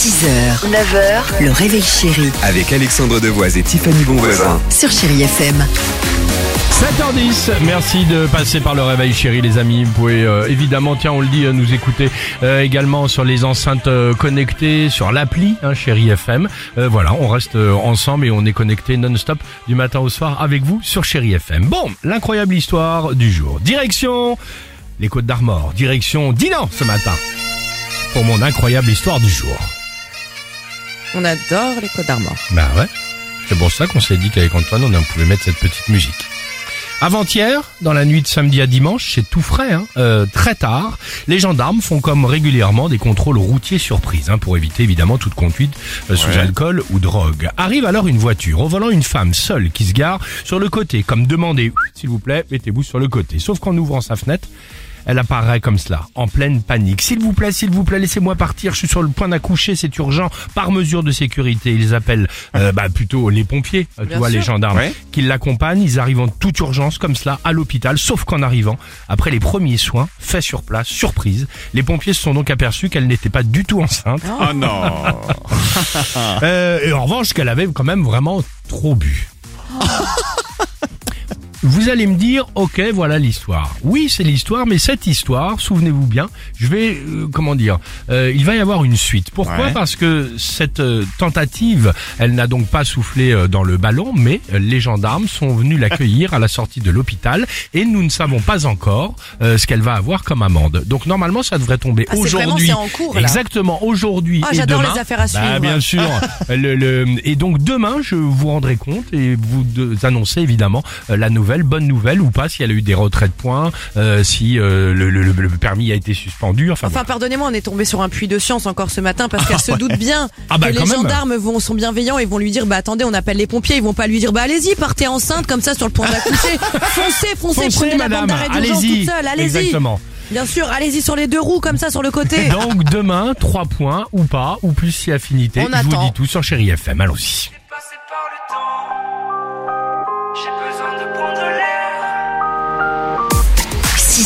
6h, 9h, le réveil chéri Avec Alexandre Devoise et Tiffany Bonvoisin. sur Chérie FM. 7h10, merci de passer par le réveil chéri les amis. Vous pouvez euh, évidemment, tiens on le dit, euh, nous écouter euh, également sur les enceintes euh, connectées, sur l'appli hein, chéri FM. Euh, voilà, on reste euh, ensemble et on est connecté non-stop du matin au soir avec vous sur chéri FM. Bon, l'incroyable histoire du jour. Direction les Côtes d'Armor, direction Dinan ce matin pour mon incroyable histoire du jour. On adore les Côtes d'Armor. Bah ouais. C'est pour ça qu'on s'est dit qu'avec Antoine, on pouvait mettre cette petite musique. Avant-hier, dans la nuit de samedi à dimanche, c'est tout frais, hein, euh, très tard, les gendarmes font comme régulièrement des contrôles routiers surprises, hein, pour éviter évidemment toute conduite euh, sous alcool ou drogue. Arrive alors une voiture au volant une femme seule qui se gare sur le côté, comme demandé, s'il vous plaît, mettez-vous sur le côté. Sauf qu'en ouvrant sa fenêtre, elle apparaît comme cela, en pleine panique. S'il vous plaît, s'il vous plaît, laissez-moi partir. Je suis sur le point d'accoucher, c'est urgent. Par mesure de sécurité, ils appellent euh, bah, plutôt les pompiers, euh, tu Bien vois, les gendarmes, qui l'accompagnent. Ils arrivent en toute urgence, comme cela, à l'hôpital. Sauf qu'en arrivant, après les premiers soins faits sur place, surprise, les pompiers se sont donc aperçus qu'elle n'était pas du tout enceinte. Oh non Euh, et en revanche, qu'elle avait quand même vraiment trop bu. Vous allez me dire, ok, voilà l'histoire. Oui, c'est l'histoire, mais cette histoire, souvenez-vous bien, je vais, euh, comment dire, euh, il va y avoir une suite. Pourquoi Ouais. Parce que cette euh, tentative, elle n'a donc pas soufflé euh, dans le ballon, mais euh, les gendarmes sont venus l'accueillir à la sortie de l'hôpital et nous ne savons pas encore euh, ce qu'elle va avoir comme amende. Donc normalement, ça devrait tomber Ah, aujourd'hui. c'est en cours, là. Exactement, aujourd'hui Ah, et j'adore demain. les affaires à Bah, suivre. bien sûr. Le- le- et donc demain, je vous rendrai compte et vous annoncer évidemment euh, la nouvelle, bonne nouvelle ou pas, si elle a eu des retraits de points, euh, si euh, le, le- le permis a été suspendu. Enfin, pardonnez-moi, on est tombé sur un puits de science encore ce matin parce qu'elle se doute bien Ah bah, que les même. gendarmes vont, sont bienveillants et vont lui dire bah attendez, on appelle les pompiers, ils vont pas lui dire bah allez-y, partez enceinte comme ça sur le point d'accoucher. foncez, foncez, Foncez, prenez madame, la bande d'arrêt toute seule, allez-y. Bien sûr, allez-y sur les deux roues comme ça sur le côté. Donc demain, trois points ou pas, ou plus si affinité. On je vous dis tout sur Chéri FM. Allons-y.